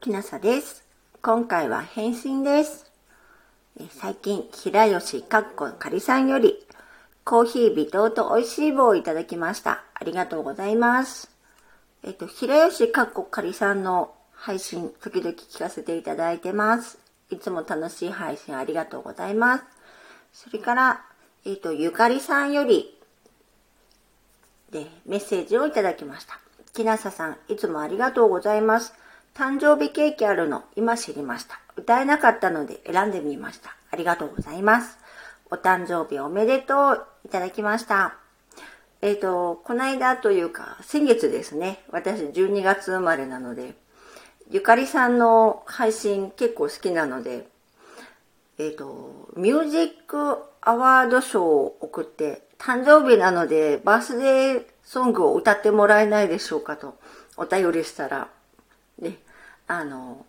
きなさです。今回は返信です。え最近、平吉かっこかりさんより、コーヒー微糖と美味しい棒をいただきました。ありがとうございます。えっ、と、平吉かっこかりさんの配信、時々聞かせていただいてます。いつも楽しい配信ありがとうございます。それから、えっ、と、ゆかりさんより、で、メッセージをいただきました。きなささん、いつもありがとうございます。誕生日ケーキあるの、今知りました。歌えなかったので選んでみました。ありがとうございます。お誕生日おめでとう、いただきました。えっ、と、この間というか、先月ですね。私12月生まれなので、ゆかりさんの配信結構好きなので、えっ、と、ミュージックアワード賞を送って、誕生日なのでバースデーソングを歌ってもらえないでしょうかとお便りしたら、ね、あの、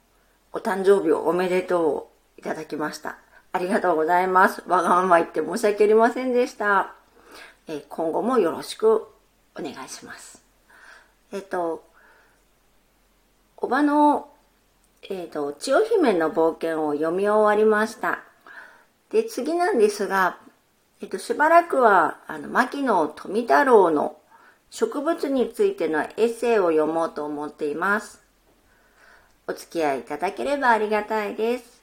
お誕生日をおめでとういただきました。ありがとうございます。わがまま言って申し訳ありませんでした。え今後もよろしくお願いします。えっ、と、おばの、えっ、と、千代姫の冒険を読み終わりました。で、次なんですが、えっと、しばらくは、あの、牧野富太郎の植物についてのエッセイを読もうと思っています。お付き合いいただければありがたいです。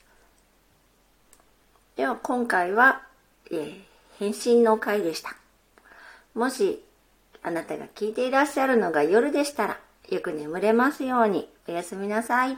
では、今回は、えー返信の回でした。もし、あなたが聞いていらっしゃるのが夜でしたら、よく眠れますように、おやすみなさい。